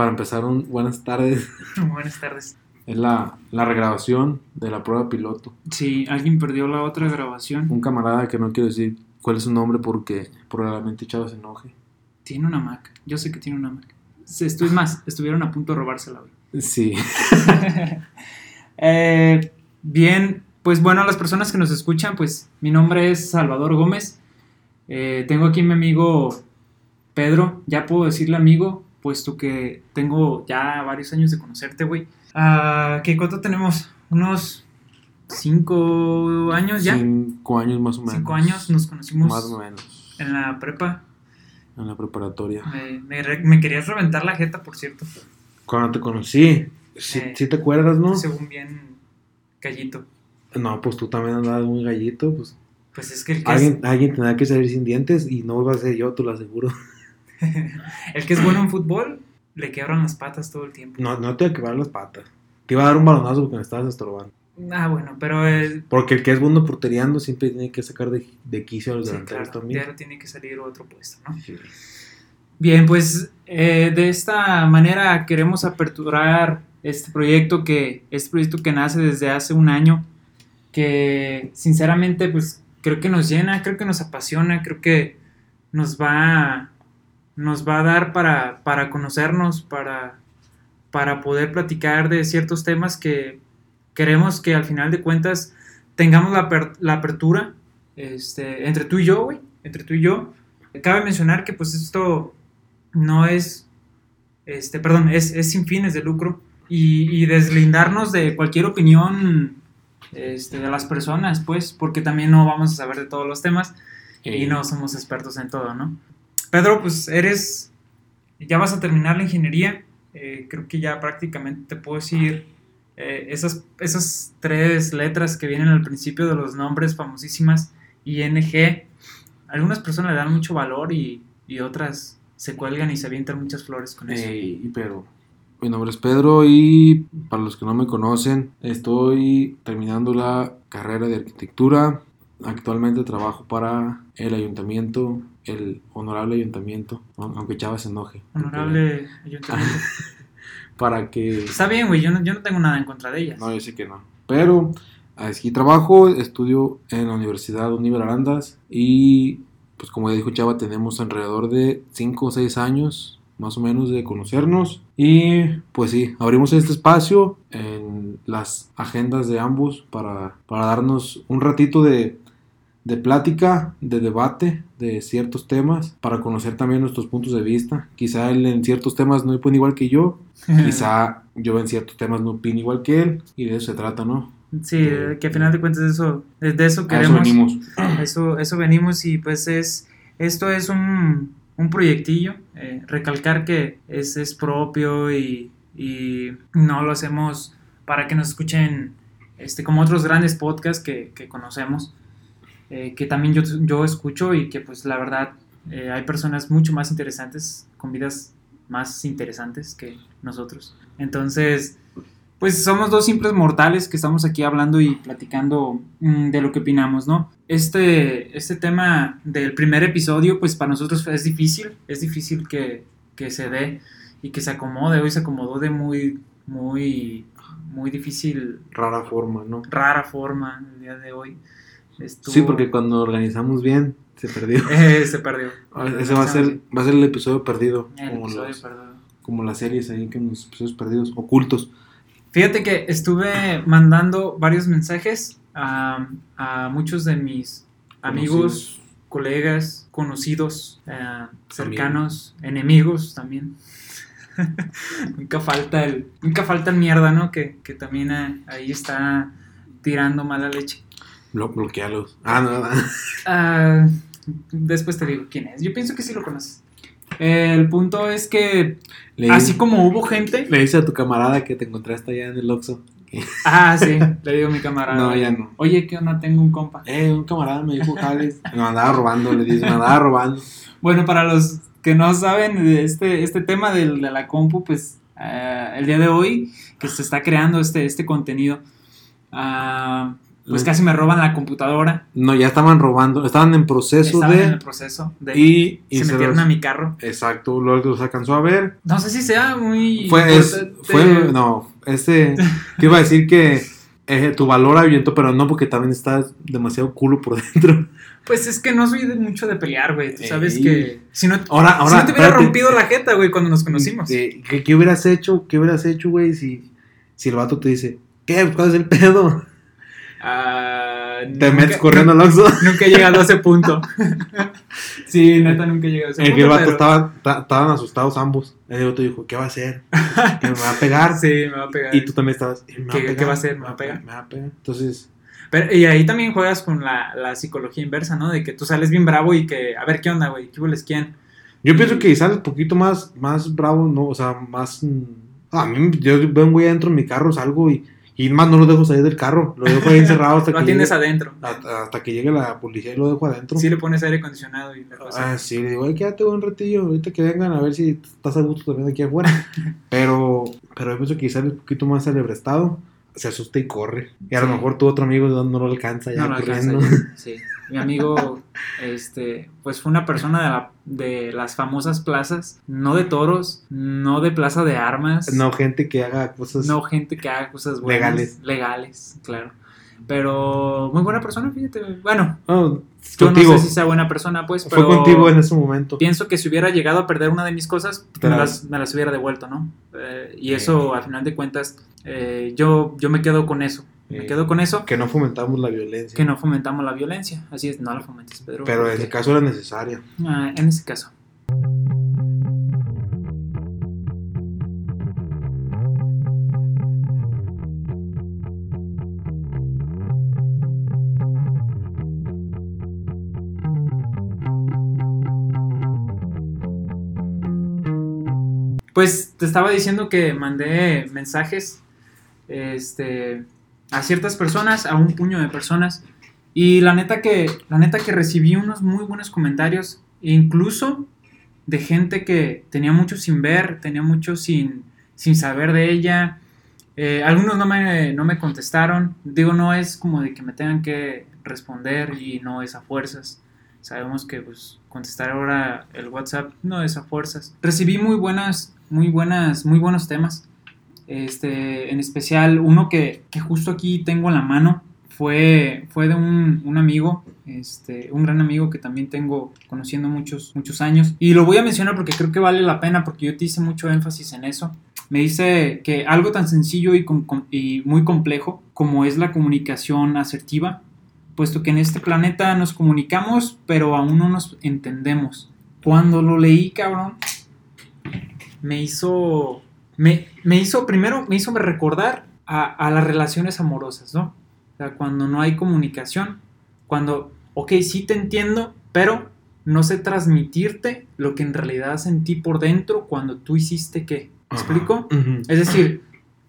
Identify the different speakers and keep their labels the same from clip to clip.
Speaker 1: para empezar, un, buenas tardes.
Speaker 2: Buenas tardes.
Speaker 1: Es la, la regrabación de la prueba piloto.
Speaker 2: Sí, alguien perdió la otra grabación.
Speaker 1: Un camarada que no quiero decir cuál es su nombre porque probablemente Chava se enoje.
Speaker 2: Tiene una Mac. Yo sé que tiene una Mac. Estoy más, estuvieron a punto de robársela hoy.
Speaker 1: Sí.
Speaker 2: Eh, bien, pues bueno, a las personas que nos escuchan, pues mi nombre es Salvador Gómez. Eh, tengo aquí mi amigo Pedro. Ya puedo decirle amigo, puesto que tengo ya varios años de conocerte, güey. Ah, ¿Qué cuánto tenemos? Unos cinco años ya.
Speaker 1: Cinco años más o menos.
Speaker 2: Cinco años nos conocimos
Speaker 1: Más o menos.
Speaker 2: en la prepa.
Speaker 1: En la preparatoria.
Speaker 2: Me, me me querías reventar la jeta, por cierto.
Speaker 1: Cuando te conocí, sí,
Speaker 2: Eh,
Speaker 1: te acuerdas, ¿no?
Speaker 2: Según bien, gallito.
Speaker 1: No, pues tú también andabas muy gallito. Pues
Speaker 2: Pues es que el que, es,
Speaker 1: alguien, alguien tendrá que salir sin dientes y no va a ser yo, te lo aseguro.
Speaker 2: el que es bueno en fútbol le quebran las patas todo el tiempo.
Speaker 1: No, no te iba a quebrar las patas. Te iba a dar un balonazo porque me estabas estorbando.
Speaker 2: Ah, bueno, pero eh,
Speaker 1: Porque el que es bueno porteriando siempre tiene que sacar de, de quicio a los
Speaker 2: sí,
Speaker 1: delanteros
Speaker 2: claro,
Speaker 1: también.
Speaker 2: diario tiene que salir otro puesto, ¿no?
Speaker 1: Sí.
Speaker 2: Bien, pues eh, de esta manera queremos aperturar este proyecto que este proyecto que nace desde hace un año, que sinceramente pues creo que nos llena, creo que nos apasiona, creo que nos va nos va a dar para, para conocernos, para, para poder platicar de ciertos temas que queremos que al final de cuentas tengamos la, la apertura este, entre tú y yo, güey, entre tú y yo. Cabe mencionar que pues esto no es, este, perdón, es, es sin fines de lucro y, y deslindarnos de cualquier opinión este, de las personas, pues, porque también no vamos a saber de todos los temas y no somos expertos en todo, ¿no? Pedro, pues eres, ya vas a terminar la ingeniería, eh, creo que ya prácticamente te puedo decir eh, esas, esas tres letras que vienen al principio de los nombres famosísimas, ING, algunas personas le dan mucho valor y, y otras se cuelgan y se avientan muchas flores con eso.
Speaker 1: Ey, pero mi nombre es Pedro y para los que no me conocen, estoy terminando la carrera de arquitectura. Actualmente trabajo para el ayuntamiento, el honorable ayuntamiento, aunque Chávez se enoje.
Speaker 2: Honorable ayuntamiento.
Speaker 1: Para que...
Speaker 2: Está bien, güey, yo no, yo no tengo nada en contra de ellas.
Speaker 1: No, yo sé que no. Pero aquí trabajo, estudio en la Universidad Univer Arandas y pues como ya dijo Chava, tenemos alrededor de 5 o 6 años más o menos de conocernos y pues sí, abrimos este espacio en las agendas de ambos para, para darnos un ratito de, de plática, de debate de ciertos temas, para conocer también nuestros puntos de vista. Quizá él en ciertos temas no opina igual que yo, quizá yo en ciertos temas no opino igual que él y de eso se trata, ¿no?
Speaker 2: Sí, que a final de cuentas eso, de de eso
Speaker 1: A eso
Speaker 2: queremos.
Speaker 1: venimos.
Speaker 2: Eso, eso venimos y pues es, esto es un, un proyectillo, eh, recalcar que es, es propio y, y no lo hacemos para que nos escuchen este, como otros grandes podcasts que, que conocemos, eh, que también yo, yo escucho y que pues la verdad eh, hay personas mucho más interesantes, con vidas más interesantes que nosotros. Entonces, pues somos dos simples mortales que estamos aquí hablando y platicando mm, de lo que opinamos, ¿no? Este, este tema del primer episodio, pues para nosotros es difícil, es difícil que, que se dé y que se acomode. Hoy se acomodó de muy, muy, muy difícil,
Speaker 1: Rara forma, ¿no?
Speaker 2: rara forma el día de hoy. Estuvo-
Speaker 1: Sí, porque cuando organizamos bien se perdió.
Speaker 2: Eh, se perdió.
Speaker 1: Ese va a ser, va a ser el episodio perdido,
Speaker 2: El
Speaker 1: como,
Speaker 2: episodio
Speaker 1: los-
Speaker 2: perdido.
Speaker 1: como las series ahí, que los episodios perdidos, ocultos.
Speaker 2: Fíjate que estuve mandando varios mensajes a, a muchos de mis amigos, colegas, conocidos, eh, cercanos, enemigos también. nunca falta el, nunca falta el mierda, ¿no? Que, que también eh, ahí está tirando mala leche.
Speaker 1: Blo bloquealos. Ah, no, no.
Speaker 2: Ah, después te digo quién es. Yo pienso que sí lo conoces. El punto es que
Speaker 1: Le,
Speaker 2: así como hubo gente,
Speaker 1: le dice a tu camarada que te encontraste allá en el Oxxo.
Speaker 2: ah, sí, le digo a mi camarada.
Speaker 1: No, ya no.
Speaker 2: Oye, ¿qué onda? Tengo un compa.
Speaker 1: Eh, un camarada me dijo Jales. Me andaba robando, le dice, me andaba robando.
Speaker 2: Bueno, para los que no saben de este, este tema del- de, la compu, pues eh, el día de hoy que se está creando este, este contenido, ah, pues casi me roban la computadora.
Speaker 1: No, ya estaban robando, estaban en proceso
Speaker 2: Estaban
Speaker 1: de...
Speaker 2: en el proceso de...
Speaker 1: y, y
Speaker 2: se
Speaker 1: se
Speaker 2: metieron
Speaker 1: los-
Speaker 2: a mi carro.
Speaker 1: Exacto, luego los alcanzó a ver.
Speaker 2: No sé si sea muy...
Speaker 1: Fue, es, fue, no, este, te iba a decir que eh, tu valor ahuyentó, pero no porque también estás demasiado culo por dentro.
Speaker 2: Pues es que no soy de mucho de pelear, güey. Tú sabes
Speaker 1: Ey.
Speaker 2: que... Si no,
Speaker 1: Ahora,
Speaker 2: si
Speaker 1: ahora,
Speaker 2: no te hubiera
Speaker 1: espérate.
Speaker 2: rompido la jeta, güey, cuando nos conocimos.
Speaker 1: Eh, ¿qué, qué hubieras hecho? ¿Qué hubieras hecho, güey, si, si el vato te dice, ¿qué? ¿Cuál es el pedo?
Speaker 2: Ah,
Speaker 1: Te
Speaker 2: nunca-
Speaker 1: metes corriendo al Oxxo.
Speaker 2: Nunca he llegado a ese punto. sí, neta, nunca llegado a ese
Speaker 1: El
Speaker 2: punto.
Speaker 1: el vato
Speaker 2: pero-
Speaker 1: estaba, ta- estaban asustados ambos. El otro dijo, ¿qué va a hacer? ¿Que me va a pegar?
Speaker 2: Sí, me va a pegar.
Speaker 1: Y tú también estabas, "¿Me va a
Speaker 2: ¿Qué-
Speaker 1: pegar?
Speaker 2: qué va a hacer? ¿Me va a pegar?"
Speaker 1: Me va a pegar. Entonces,
Speaker 2: Pero- y ahí también juegas con la, la psicología inversa, ¿no? De que tú sales bien bravo y que, a ver, ¿qué onda, güey? ¿Qué hueles quién?
Speaker 1: yo pienso que sales un poquito más, más bravo, ¿no? O sea, más... mm, A mí, yo veo un güey adentro en mi carro, salgo y, y más no lo dejo salir del carro. Lo dejo ahí encerrado hasta
Speaker 2: Lo
Speaker 1: que llegue,
Speaker 2: adentro.
Speaker 1: hasta, hasta que llegue la policía y lo dejo adentro.
Speaker 2: Sí le pones aire acondicionado y la cosa.
Speaker 1: Ah, sí, le digo, ay, quédate un ratillo, ahorita que vengan a ver si estás a gusto también aquí afuera. pero, pero yo pienso que sale un poquito más alebrestado, se asusta y corre. Y a lo mejor tu otro amigo no, lo alcanza ya
Speaker 2: No lo alcanza
Speaker 1: corriendo.
Speaker 2: Sí. Mi amigo, este, pues fue una persona de, la- de las famosas plazas, no de toros, no de plaza de armas.
Speaker 1: no, gente que haga cosas.
Speaker 2: No gente que haga cosas buenas.
Speaker 1: Legales.
Speaker 2: Legales, claro. Pero muy buena persona, fíjate. Bueno,
Speaker 1: No,
Speaker 2: yo
Speaker 1: contigo.
Speaker 2: no sé si sea buena persona, pues,
Speaker 1: Fue
Speaker 2: pero
Speaker 1: contigo en ese momento.
Speaker 2: pienso que si hubiera llegado a perder una de mis cosas, me las, me las hubiera devuelto, ¿no? Eh, y eso, al final de cuentas, eh, yo, yo me quedo con eso. Me quedo con eso,
Speaker 1: Que no fomentamos la violencia.
Speaker 2: que no fomentamos la violencia. Así es, no la fomentes, Pedro.
Speaker 1: Pero en ese caso era necesaria.
Speaker 2: Ah, en ese caso. Pues te estaba diciendo que mandé mensajes este, a ciertas personas, a un puño de personas. Y la neta que, la neta que recibí unos muy buenos comentarios, incluso de gente que tenía mucho sin ver, tenía mucho sin, sin saber de ella. Eh, algunos no me, no me contestaron. Digo, no es como de que me tengan que responder y no es a fuerzas. Sabemos que pues, contestar ahora el WhatsApp no es a fuerzas. Recibí muy buenas, muy buenas, muy buenos temas. Este, en especial uno que, que justo aquí tengo en la mano fue, fue de un, un amigo, este, un gran amigo que también tengo conociendo muchos, muchos años. Y lo voy a mencionar porque creo que vale la pena porque yo te hice mucho énfasis en eso. Me dice que algo tan sencillo y, y muy complejo como es la comunicación asertiva, puesto que en este planeta nos comunicamos, pero aún no nos entendemos. Cuando lo leí, cabrón, me hizo, me, me hizo, primero me hizo recordar a, a las relaciones amorosas, ¿no? O sea, cuando no hay comunicación, cuando, ok, sí te entiendo, pero no sé transmitirte lo que en realidad sentí por dentro cuando tú hiciste qué. ¿Me explico? Es decir,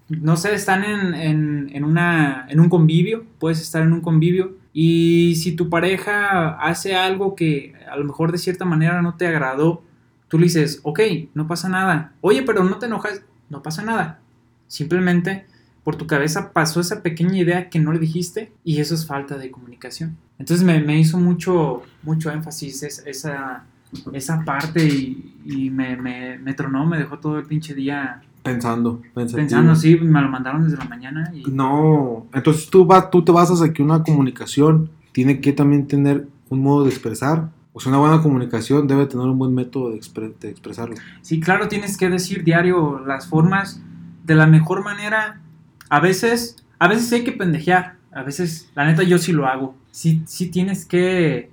Speaker 2: no sé, están en, en, en una, en un convivio, puedes estar en un convivio y si tu pareja hace algo que a lo mejor de cierta manera no te agradó, tú le dices, ok, no pasa nada. Oye, pero no te enojas, no pasa nada. Simplemente por tu cabeza pasó esa pequeña idea que no le dijiste y eso es falta de comunicación. Entonces me, me hizo mucho, mucho énfasis es- esa, esa parte y, y me, me, me tronó, me dejó todo el pinche día
Speaker 1: Pensando, pensativo.
Speaker 2: pensando, sí, me lo mandaron desde la mañana y
Speaker 1: No, entonces tú, va, tú te basas a que una comunicación tiene que también tener un modo de expresar. Sea, una buena comunicación debe tener un buen método de expresarlo.
Speaker 2: sí, claro, tienes que decir diario las formas de la mejor manera. A veces, a veces hay que pendejear, a veces, la neta, yo sí lo hago. Sí, sí tienes que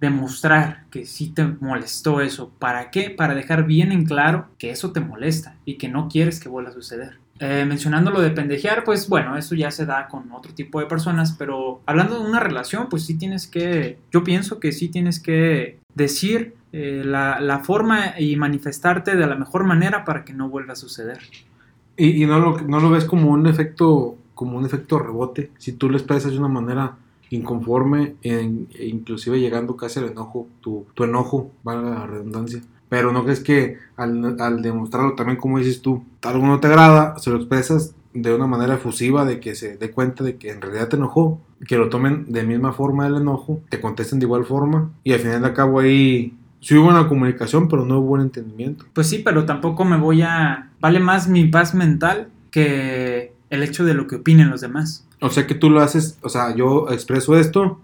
Speaker 2: demostrar que sí te molestó eso. ¿Para qué? Para dejar bien en claro que eso te molesta y que no quieres que vuelva a suceder. Eh, mencionando lo de pendejear, pues bueno, eso ya se da con otro tipo de personas, pero hablando de una relación, pues sí tienes que, yo pienso que sí tienes que decir eh, la, la forma y manifestarte de la mejor manera para que no vuelva a suceder.
Speaker 1: Y, y no, lo, no lo ves como un efecto como un efecto rebote. Si tú lo expresas de una manera inconforme en- e inclusive llegando casi al enojo, tu, tu enojo, valga la redundancia. Pero no crees que al, al demostrarlo también, como dices tú, algo no te agrada, se lo expresas de una manera efusiva de que se dé cuenta de que en realidad te enojó que lo tomen de misma forma el enojo, te contesten de igual forma y al final de cabo ahí sí hubo una comunicación, pero no hubo un entendimiento.
Speaker 2: Pues sí, pero tampoco me voy a... Vale más mi paz mental que el hecho de lo que opinen los demás.
Speaker 1: O sea que tú lo haces, o sea, yo expreso esto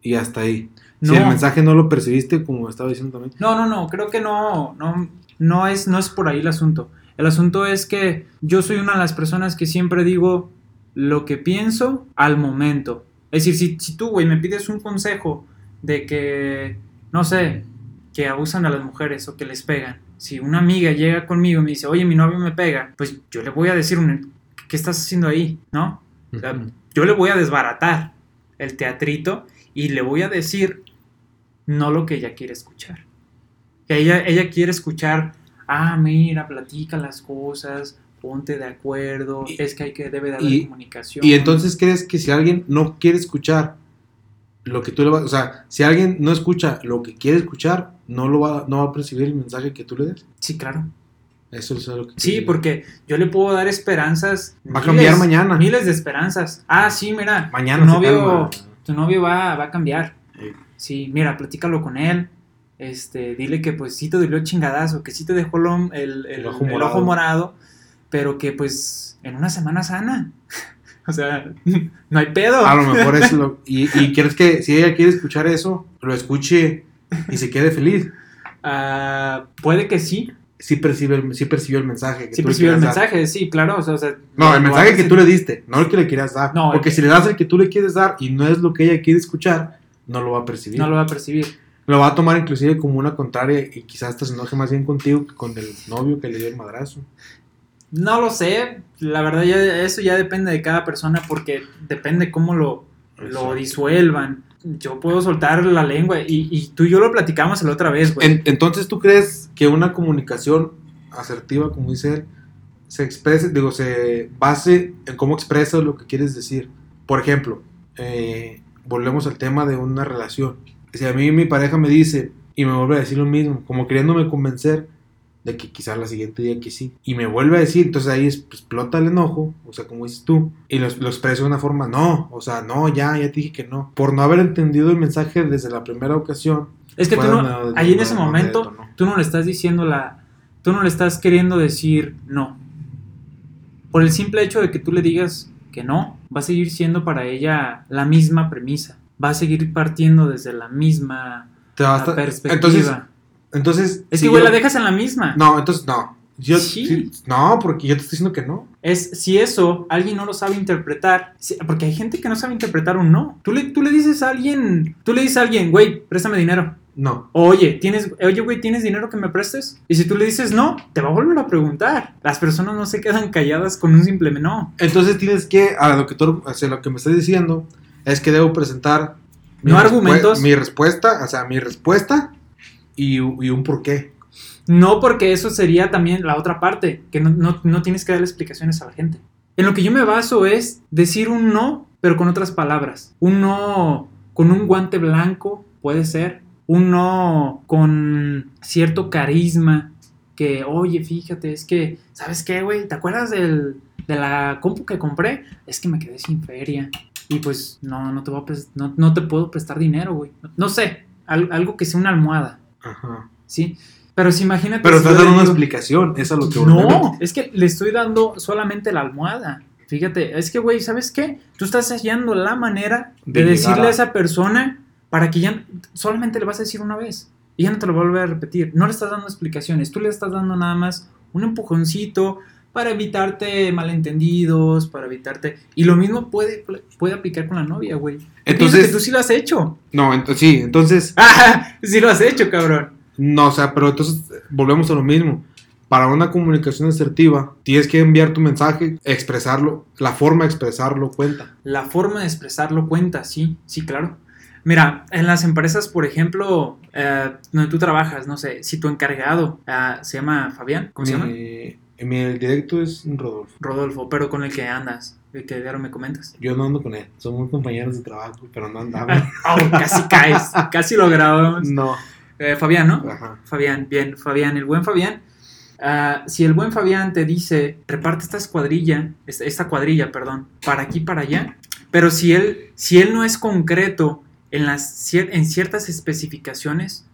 Speaker 1: y hasta ahí.
Speaker 2: No.
Speaker 1: Si el mensaje no lo percibiste, como estaba diciendo también.
Speaker 2: No, no, no, creo que no, no, no es, no es por ahí el asunto. El asunto es que yo soy una de las personas que siempre digo lo que pienso al momento. Es decir, si, si tú, güey, me pides un consejo de que, no sé, que abusan a las mujeres o que les pegan. Si una amiga llega conmigo y me dice, oye, mi novio me pega, pues yo le voy a decir, un, ¿qué estás haciendo ahí? ¿No? O sea, yo le voy a desbaratar el teatrito y le voy a decir no lo que ella quiere escuchar. Que ella, ella quiere escuchar, ah, mira, platica las cosas, ponte de acuerdo,
Speaker 1: Y-
Speaker 2: es que hay que debe de haber
Speaker 1: y-
Speaker 2: comunicación.
Speaker 1: Y entonces crees que si alguien no quiere escuchar lo que tú le vas, o sea, si alguien no escucha lo que quiere escuchar, no lo va, no va a percibir el mensaje que tú le des.
Speaker 2: Sí, claro.
Speaker 1: Eso es lo que
Speaker 2: Sí, porque yo le puedo dar esperanzas.
Speaker 1: Va a cambiar mañana.
Speaker 2: Miles de esperanzas. Ah, sí, mira.
Speaker 1: Mañana
Speaker 2: tu novio, tu novio va, va a cambiar.
Speaker 1: Sí.
Speaker 2: Mira, platícalo con él. Este, dile que pues sí te dolió chingadazo, que sí te dejó el, el-
Speaker 1: El ojo
Speaker 2: el
Speaker 1: morado.
Speaker 2: ojo morado, pero que pues en una semana sana. o sea, no hay pedo.
Speaker 1: A lo mejor es lo. Y, y quieres que si ella quiere escuchar eso, lo escuche y se quede feliz.
Speaker 2: Ah, puede que sí.
Speaker 1: Sí, percibe el, sí percibió el mensaje. Que
Speaker 2: Sí
Speaker 1: tú
Speaker 2: percibió el
Speaker 1: dar.
Speaker 2: mensaje, sí, claro. O sea, o sea,
Speaker 1: No, el mensaje que tú le diste, no el que le quieras dar.
Speaker 2: No,
Speaker 1: Porque
Speaker 2: que-
Speaker 1: si le das el que tú le quieres dar y no es lo que ella quiere escuchar, no lo va a percibir.
Speaker 2: No lo va a percibir.
Speaker 1: Lo va a tomar inclusive como una contraria y quizás hasta se enoje más bien contigo que con el novio que le dio el madrazo.
Speaker 2: No lo sé, la verdad ya eso ya depende de cada persona porque depende cómo lo, lo disuelvan. Yo puedo soltar la lengua y, y tú y yo lo platicamos la otra vez, güey.
Speaker 1: En- entonces, ¿tú crees que una comunicación asertiva, como dice él, se exprese, digo, se base en cómo expresas lo que quieres decir? Por ejemplo, eh, volvemos al tema de una relación. Si a mí mi pareja me dice y me vuelve a decir lo mismo, como queriéndome convencer de que quizás la siguiente día que sí, y me vuelve a decir, entonces ahí es- pues, explota el enojo, o sea, como dices tú, y lo, lo expreso de una forma, no, o sea, no, ya, ya te dije que no, por no haber entendido el mensaje desde la primera ocasión,
Speaker 2: es que tú no, ahí en ese
Speaker 1: de-
Speaker 2: momento,
Speaker 1: no.
Speaker 2: tú no le estás diciendo la, tú no le estás queriendo decir no. Por el simple hecho de que tú le digas que no, va a seguir siendo para ella la misma premisa. Va a seguir partiendo desde la misma perspectiva.
Speaker 1: entonces, entonces,
Speaker 2: es
Speaker 1: si
Speaker 2: que, güey, la dejas en la misma.
Speaker 1: No, entonces no. Yo,
Speaker 2: Sí.
Speaker 1: sí, no, porque yo te estoy diciendo que no.
Speaker 2: Es si eso alguien no lo sabe interpretar, porque hay gente que no sabe interpretar un no. Tú le, tú le dices a alguien, tú le dices a alguien, güey, préstame dinero.
Speaker 1: No.
Speaker 2: Oye, tienes, oye, güey, ¿tienes dinero que me prestes? Y si tú le dices no, te va a volver a preguntar. Las personas no se quedan calladas con un simple no.
Speaker 1: Entonces tienes que, a lo que tú, sea, lo que me estás diciendo, es que debo presentar
Speaker 2: No argumentos.
Speaker 1: Mi respuesta, o sea, mi respuesta y, y un porqué.
Speaker 2: No porque eso sería también la otra parte, que no, no- no tienes que darle explicaciones a la gente. En lo que yo me baso es decir un no, pero con otras palabras. Un no con un guante blanco, puede ser. Un no con cierto carisma. Que, oye, fíjate, es que, ¿sabes qué, güey? ¿Te acuerdas del, de la compu que compré? Es que me quedé sin feria. Y pues, no, no te, voy a no, no te puedo prestar dinero, güey. No, no sé, al- algo que sea una almohada.
Speaker 1: Ajá.
Speaker 2: ¿sí? Pero si imagínate.
Speaker 1: Pero estás dando una explicación, es a lo que.
Speaker 2: No, es que le estoy dando solamente la almohada. Fíjate, es que, güey, ¿sabes qué? Tú estás hallando la manera de,
Speaker 1: De
Speaker 2: decirle a- esa persona para que ya solamente le vas a decir una vez y ya no te lo va a repetir. No le estás dando explicaciones, tú le estás dando nada más un empujoncito para evitarte malentendidos, para evitarte... Y lo mismo puede, puede aplicar con la novia, güey. Entonces...
Speaker 1: Entonces-
Speaker 2: que tú sí lo has hecho.
Speaker 1: No, entonces sí, entonces,
Speaker 2: ¡Ah! Sí lo has hecho, cabrón.
Speaker 1: no, o sea, pero entonces volvemos a lo mismo. Para una comunicación asertiva, tienes que enviar tu mensaje, expresarlo, la forma de expresarlo cuenta.
Speaker 2: La forma de expresarlo cuenta, sí, sí, claro. Mira, en las empresas, por ejemplo, eh, donde tú trabajas, no sé, si tu encargado ah, se llama Fabián, ¿cómo se llama?
Speaker 1: Mi, directo es Rodolfo.
Speaker 2: Rodolfo, pero con el que andas, el que ahora me comentas.
Speaker 1: Yo no ando con él, somos compañeros de trabajo, pero no andamos.
Speaker 2: Oh, casi caes, casi lo grabamos.
Speaker 1: no.
Speaker 2: Eh, Fabián, ¿no?
Speaker 1: Ajá.
Speaker 2: Fabián, bien, Fabián, el buen Fabián. ah, si el buen Fabián te dice, reparte esta cuadrilla, esta, esta cuadrilla, perdón, para aquí, para allá, Pero si él, si él no es concreto en, las, en ciertas especificaciones,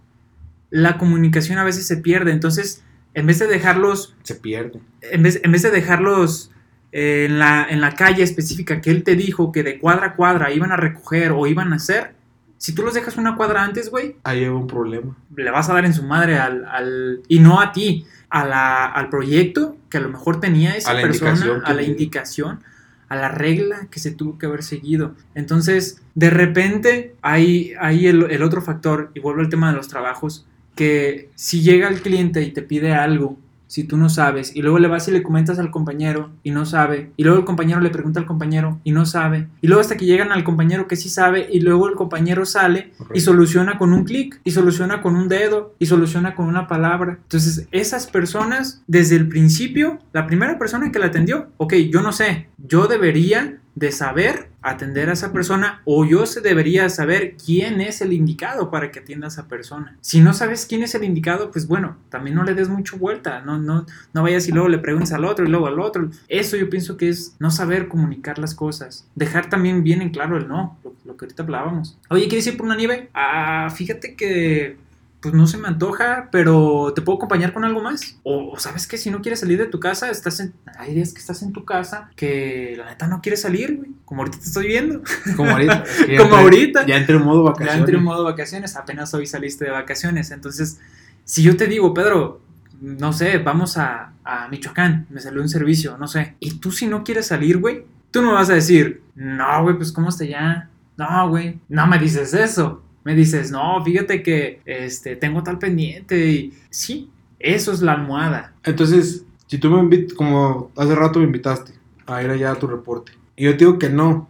Speaker 2: la comunicación a veces se pierde. Entonces, en vez de dejarlos
Speaker 1: Se pierde.
Speaker 2: en vez, en vez de dejarlos eh, en, la, en la calle específica que él te dijo que de cuadra a cuadra iban a recoger o iban a hacer, si tú los dejas una cuadra antes, güey,
Speaker 1: Ahí hay un problema.
Speaker 2: le vas a dar en su madre al, al- y no a ti, a la- al proyecto que a lo mejor tenía esa
Speaker 1: A
Speaker 2: persona, a la indicación, a la regla que se tuvo que haber seguido. Entonces, de repente, hay, hay el, el otro factor, y vuelvo al tema de los trabajos, que si llega el cliente y te pide algo, si tú no sabes, y luego le vas y le comentas al compañero y no sabe, y luego el compañero le pregunta al compañero y no sabe, y luego hasta que llegan al compañero que sí sabe, y luego el compañero sale y soluciona con un clic, y soluciona con un dedo, y soluciona con una palabra. Entonces, esas personas, desde el principio, la primera persona que la atendió, ok, yo no sé, yo debería de saber atender a esa persona o yo se debería saber quién es el indicado para que atienda a esa persona. Si no sabes quién es el indicado, pues bueno, también no le des mucho vuelta, no, no, no vayas y luego le preguntes al otro y luego al otro. Eso yo pienso que es no saber comunicar las cosas, dejar también bien en claro el no, lo, lo que ahorita hablábamos. Oye, ¿quieres ir por una nieve? Ah, fíjate que pues no se me antoja, pero te puedo acompañar con algo más. O, sabes que si no quieres salir de tu casa, estás en, hay días que estás en tu casa que la neta no quieres salir, güey. Como ahorita te estoy viendo.
Speaker 1: Como ahorita. es que ya
Speaker 2: Como ahorita.
Speaker 1: Ya entré en modo
Speaker 2: Ya
Speaker 1: vacaciones.
Speaker 2: entré en modo vacaciones, apenas hoy saliste de vacaciones. Entonces, si yo te digo, Pedro, no sé, vamos a, a Michoacán, me salió un servicio, no sé. Y tú si no quieres salir, güey, tú no me vas a decir, no, güey, pues cómo está ya. No, güey, no me dices eso. Me dices, no, fíjate que este, tengo tal pendiente. Y sí, eso es la almohada.
Speaker 1: Entonces, si tú me invitas, como hace rato me invitaste a ir allá a tu reporte, y yo te digo que no,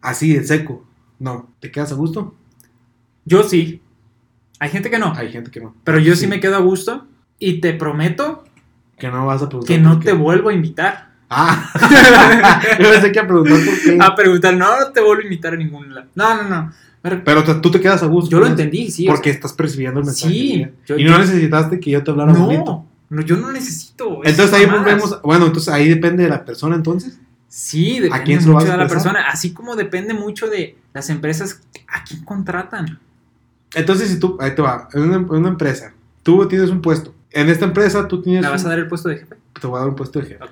Speaker 1: así en seco, no, ¿te quedas a gusto?
Speaker 2: Yo sí. Hay gente que no,
Speaker 1: Hay gente que no.
Speaker 2: pero yo sí
Speaker 1: Sí.
Speaker 2: me quedo a gusto. Y te prometo
Speaker 1: Que no vas a preguntar.
Speaker 2: que no
Speaker 1: por qué.
Speaker 2: te vuelvo a invitar.
Speaker 1: Ah, yo pensé que a preguntar por qué.
Speaker 2: a preguntar, no, no te vuelvo a invitar a ningún lado. No, no, no. Pero
Speaker 1: tú te quedas a gusto.
Speaker 2: yo lo
Speaker 1: ¿no?
Speaker 2: entendí, sí. o
Speaker 1: Porque estás percibiendo el mensaje.
Speaker 2: sí. yo-
Speaker 1: y no necesitaste que yo te hablara bonito.
Speaker 2: no, no, yo no necesito.
Speaker 1: Entonces ahí
Speaker 2: mamadas.
Speaker 1: volvemos. Bueno, entonces ahí depende de la persona, entonces.
Speaker 2: Sí, depende
Speaker 1: ¿A quién se
Speaker 2: mucho de la persona, así como depende mucho de las empresas a quién contratan.
Speaker 1: Entonces, si tú, ahí te va, en una, empresa, tú tienes un puesto. En esta empresa tú tienes.
Speaker 2: ¿Me vas
Speaker 1: un-
Speaker 2: a dar el puesto de jefe?
Speaker 1: Te voy a dar un puesto de jefe.
Speaker 2: Ok.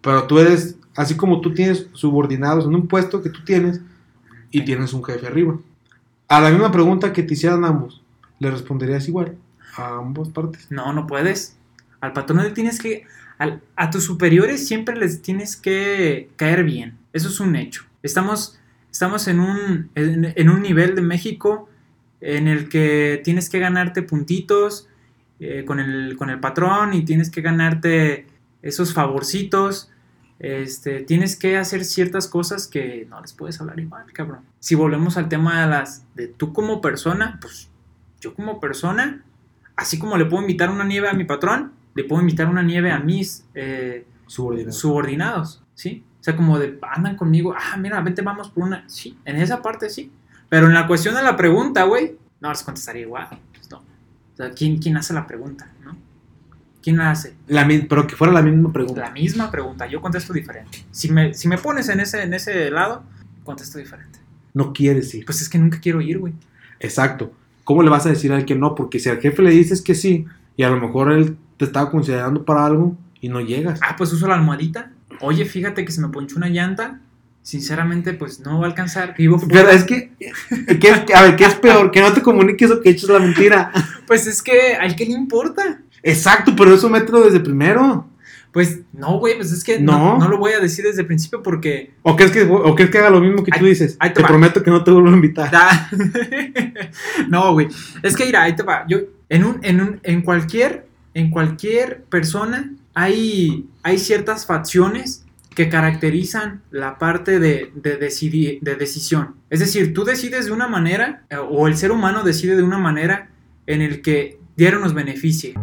Speaker 1: Pero tú eres, así como tú tienes subordinados en un puesto que tú tienes y tienes un jefe arriba. A la misma pregunta que te hicieran ambos, le responderías igual a ambas partes.
Speaker 2: No, no puedes. Al patrón le tienes que. a tus superiores siempre les tienes que caer bien. Eso es un hecho. Estamos, estamos en, un, en, en un nivel de México en el que tienes que ganarte puntitos eh, con, el, con el patrón y tienes que ganarte esos favorcitos. Este, tienes que hacer ciertas cosas que no les puedes hablar igual, cabrón. Si volvemos al tema de las de tú como persona, pues yo como persona así como le puedo invitar una nieve a mi patrón, le puedo invitar una nieve a mis eh,
Speaker 1: Subordinado.
Speaker 2: subordinados, ¿sí? O sea, como de, andan conmigo, ah, mira, vente, vamos por una, sí, en esa parte sí. Pero en la cuestión de la pregunta, güey, no les contestaría igual, pues no. O sea, ¿quién, quién hace la pregunta, no? ¿Quién la hace?
Speaker 1: La pero que fuera la misma pregunta.
Speaker 2: La misma pregunta, yo contesto diferente. Si me, si me pones en ese, en ese lado, contesto diferente.
Speaker 1: No quieres ir.
Speaker 2: Pues es que nunca quiero ir, güey.
Speaker 1: Exacto. ¿Cómo le vas a decir al que no? Porque si al jefe le dices que sí, y a lo mejor él te estaba considerando para algo y no llegas.
Speaker 2: Ah, pues uso la almohadita. Oye, fíjate que se me ponchó una llanta. Sinceramente, pues no va a alcanzar. Vivo
Speaker 1: Pero
Speaker 2: fuera.
Speaker 1: es que, ¿qué a ver, ¿qué es peor? Que no te comuniques o que eches la mentira.
Speaker 2: Pues es que al que le importa.
Speaker 1: Exacto, pero eso mételo desde primero.
Speaker 2: Pues no, güey, pues es que no.
Speaker 1: No.
Speaker 2: no lo voy a decir desde el principio porque.
Speaker 1: ¿O crees que, o crees que haga lo mismo que tú dices?
Speaker 2: te
Speaker 1: prometo que no te vuelvo a invitar.
Speaker 2: Da- no, güey. Es que mira, ahí te va. Yo, en un, en un, en cualquier, en cualquier persona hay, hay ciertas facciones que caracterizan la parte de, de, decidi- de decisión. Es decir, tú decides de una manera, eh, o el ser humano decide de una manera en el que diario nos beneficie.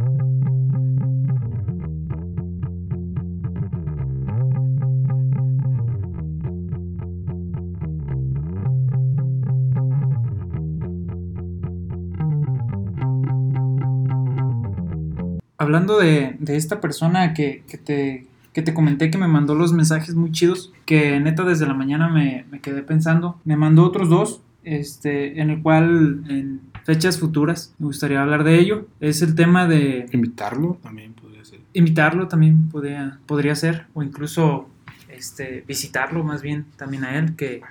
Speaker 2: Hablando de, de esta persona que, que te, que te comenté que me mandó los mensajes muy chidos, que neta desde la mañana me, me quedé pensando. Me mandó otros dos, este, en el cual en fechas futuras me gustaría hablar de ello. Es el tema de
Speaker 1: Invitarlo también podría ser.
Speaker 2: invitarlo también podría, podría ser, o incluso este, visitarlo más bien también a él, que,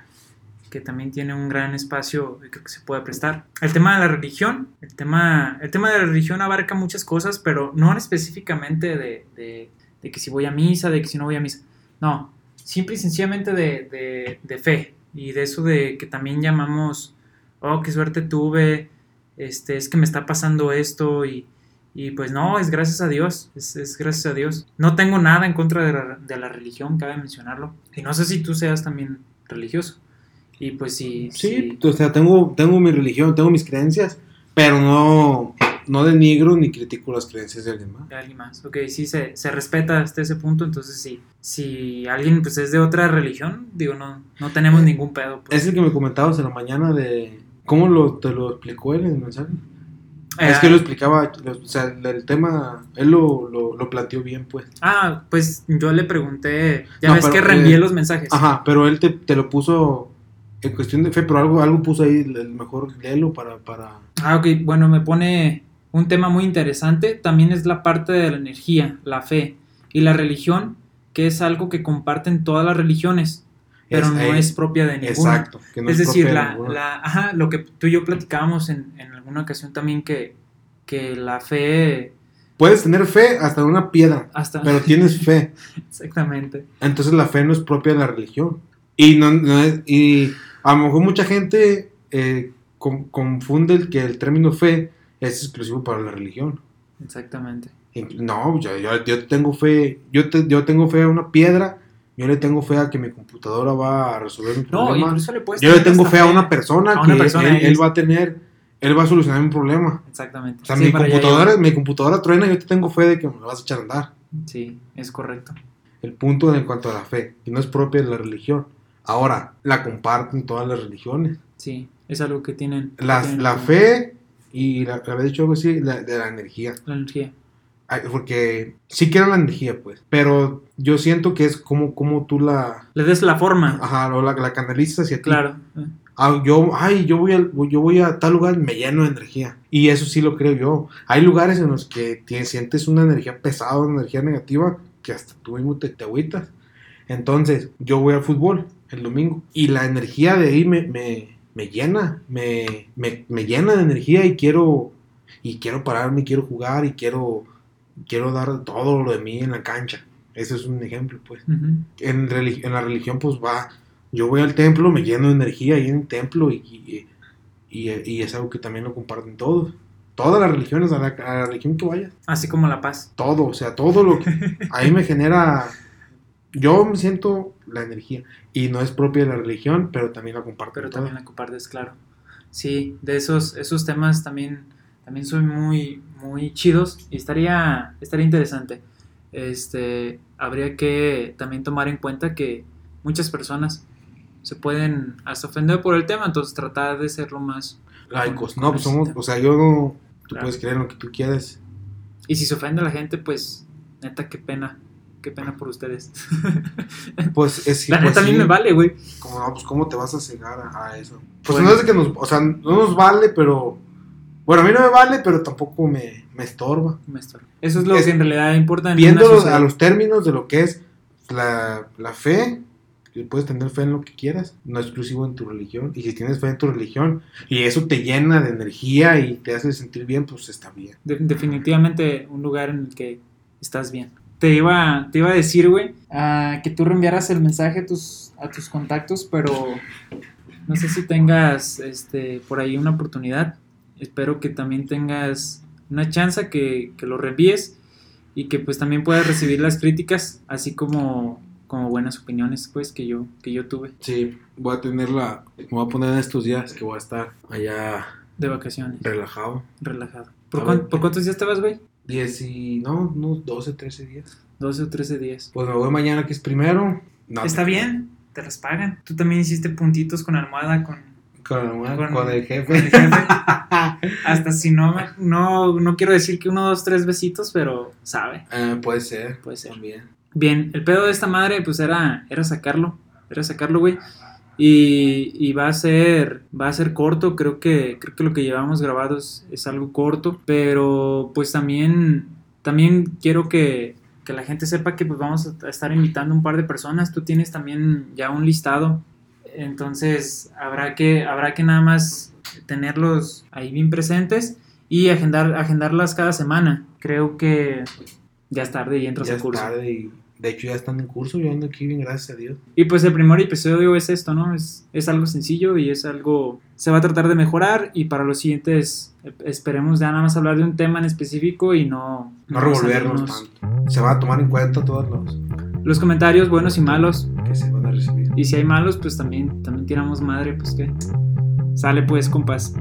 Speaker 2: que también tiene un gran espacio que se puede prestar. El tema de la religión, el tema, el tema de la religión abarca muchas cosas, pero no específicamente de, que si voy a misa, de que si no voy a misa. No, simple y sencillamente de, fe y de eso de que también llamamos, oh, qué suerte tuve, este, es que me está pasando esto y, y pues no, es gracias a Dios, es, es gracias a Dios. No tengo nada en contra de la, de la religión, cabe mencionarlo. Y no sé si tú seas también religioso. Y pues sí,
Speaker 1: Sí, o sea, tengo, tengo mi religión, tengo mis creencias, pero no, no denigro ni critico las creencias de alguien más.
Speaker 2: de alguien más. Ok, sí, se, se respeta hasta ese punto, entonces sí. Si alguien pues es de otra religión, digo, no, no tenemos ningún pedo. pues.
Speaker 1: Es el que me comentabas en la mañana de... ¿Cómo lo, te lo explicó él en el mensaje?
Speaker 2: Eh,
Speaker 1: es que lo explicaba, lo- o sea, el, el tema, él lo, lo, lo planteó bien, pues.
Speaker 2: Ah, pues yo le pregunté, ya
Speaker 1: No,
Speaker 2: ves
Speaker 1: pero,
Speaker 2: que reenvié
Speaker 1: eh,
Speaker 2: los mensajes.
Speaker 1: Ajá, pero él te, te lo puso en cuestión de fe, pero algo, algo puso ahí, el mejor léelo para, para...
Speaker 2: Ah, ok, bueno, me pone un tema muy interesante. También es la parte de la energía, la fe y la religión, que es algo que comparten todas las religiones, pero
Speaker 1: Es-
Speaker 2: no
Speaker 1: eh,
Speaker 2: es propia de ninguna.
Speaker 1: Exacto. que no
Speaker 2: es decir,
Speaker 1: de
Speaker 2: la, ajá, lo que tú y yo platicábamos en, en alguna ocasión también, que, que la fe
Speaker 1: Puedes tener fe hasta una piedra,
Speaker 2: hasta...
Speaker 1: pero tienes fe.
Speaker 2: Exactamente.
Speaker 1: Entonces la fe no es propia de la religión. Y, no, no es- y a lo mejor mucha gente eh, con- confunde el que el término fe es exclusivo para la religión.
Speaker 2: Exactamente.
Speaker 1: No, yo, yo, yo tengo fe, yo, te- yo tengo fe a una piedra, yo le tengo fe a que mi computadora va a resolver mi
Speaker 2: No,
Speaker 1: problema.
Speaker 2: incluso le puedes
Speaker 1: yo le tengo fe a una persona
Speaker 2: a
Speaker 1: que
Speaker 2: persona,
Speaker 1: él, va a tener, él va a solucionar mi problema.
Speaker 2: Exactamente.
Speaker 1: O sea,
Speaker 2: Sí,
Speaker 1: mi computadora,
Speaker 2: iba.
Speaker 1: mi computadora truena, yo te tengo fe de que me la vas a echar a andar.
Speaker 2: Sí, es correcto.
Speaker 1: El punto en cuanto a la fe, y no es propia de la religión. Ahora, la comparten todas las religiones.
Speaker 2: Sí, es algo que tienen. que
Speaker 1: La,
Speaker 2: tienen
Speaker 1: la fe y la, había dicho algo así, la- de la energía.
Speaker 2: La energía.
Speaker 1: Ay, Porque sí quiero la energía, pues. Pero yo siento que es como, como tú la,
Speaker 2: Le des la forma.
Speaker 1: ajá, o la, la canalizas hacia ti.
Speaker 2: Claro.
Speaker 1: Ah, yo, ay, yo voy, a, yo voy a tal lugar, me lleno de energía. Y eso sí lo creo yo. Hay lugares en los que tienes, sientes una energía pesada, una energía negativa, que hasta tú mismo te, te agüitas. Entonces, yo voy al fútbol el domingo y la energía de ahí me, me, me llena, me, me, me llena de energía y quiero, y quiero pararme, quiero jugar y quiero, quiero dar todo lo de mí en la cancha. Ese es un ejemplo, pues en, en la religión, pues va, yo voy al templo, me lleno de energía ahí en el templo y, y, y- y es algo que también lo comparten todos. Todas las religiones, a la, a la religión que vayas,
Speaker 2: Así como la paz.
Speaker 1: todo, o sea, todo lo que ahí me genera, yo me siento la energía y no es propia de la religión, pero también la comparten
Speaker 2: Pero también la compartes, claro. Sí, de esos, esos temas también, también son muy, muy chidos y estaría, estaría interesante. Este, habría que también tomar en cuenta que muchas personas se pueden hasta ofender por el tema, entonces tratar de ser lo más
Speaker 1: Laicos, no, pues somos, o sea, yo no, tú
Speaker 2: Claro.
Speaker 1: puedes creer lo que tú quieras.
Speaker 2: Y si se ofende a la gente, pues neta, qué pena, qué pena por ustedes.
Speaker 1: Pues es
Speaker 2: la neta a mí me vale, güey.
Speaker 1: Como no, pues cómo te vas a cegar a, a eso. Pues
Speaker 2: Bueno.
Speaker 1: no es de que nos, o sea, no nos vale, pero bueno, a mí no me vale, pero tampoco me, me estorba.
Speaker 2: Me estorba. Eso es lo
Speaker 1: Es-
Speaker 2: que en realidad importa en una
Speaker 1: Viéndolo
Speaker 2: sociedad.
Speaker 1: a los términos de lo que es la, la fe, que puedes tener fe en lo que quieras, no exclusivo en tu religión. Y si tienes fe en tu religión y eso te llena de energía y te hace sentir bien, pues está bien.
Speaker 2: De- definitivamente un lugar en el que estás bien. Te iba, te iba a decir, güey, ah, que tú reenviaras el mensaje a tus, a tus contactos, pero no sé si tengas este, por ahí una oportunidad. Espero que también tengas una chance que, que lo reenvíes y que pues también puedas recibir las críticas, así como, como buenas opiniones pues que yo, que yo tuve
Speaker 1: Sí, voy a tenerla, me voy a poner en estos días que voy a estar allá
Speaker 2: de vacaciones,
Speaker 1: relajado.
Speaker 2: relajado. ¿Por, cuán-. ¿por cuántos días te vas, güey?
Speaker 1: 10 y, no, unos 12, 13 días.
Speaker 2: 12 o 13 días.
Speaker 1: Pues me voy mañana que es primero. No,
Speaker 2: Está bien, te las pagan. Tú también hiciste puntitos con almohada, con,
Speaker 1: Con,
Speaker 2: Con-
Speaker 1: con el jefe.
Speaker 2: con el jefe. Hasta si no, no, no quiero decir que uno, dos, tres besitos, pero sabe.
Speaker 1: Eh, puede ser,
Speaker 2: Puede ser.
Speaker 1: también.
Speaker 2: Bien, el pedo de esta madre, pues era, era sacarlo, era sacarlo, güey. Y, y va a ser, va a ser corto, creo que, creo que lo que llevamos grabado es, es algo corto, pero pues también, también quiero que, que la gente sepa que pues vamos a estar invitando un par de personas. Tú tienes también ya un listado. Entonces habrá que, habrá que nada más tenerlos ahí bien presentes y agendar, agendarlas cada semana. Creo que ya es tarde y entras
Speaker 1: Ya
Speaker 2: al
Speaker 1: es
Speaker 2: curso.
Speaker 1: tarde y de hecho ya están en curso, yo ando aquí bien, gracias a Dios.
Speaker 2: Y pues el primer episodio es esto, ¿no? Es, es algo sencillo y es algo... Se va a tratar de mejorar y para los siguientes eh, esperemos ya nada más hablar de un tema en específico y no...
Speaker 1: No revolvernos tanto. Se van a tomar en cuenta todos los
Speaker 2: Los comentarios buenos y malos.
Speaker 1: que se van a recibir.
Speaker 2: Y si hay malos, pues también, también tiramos madre, pues qué. Sale pues, compas.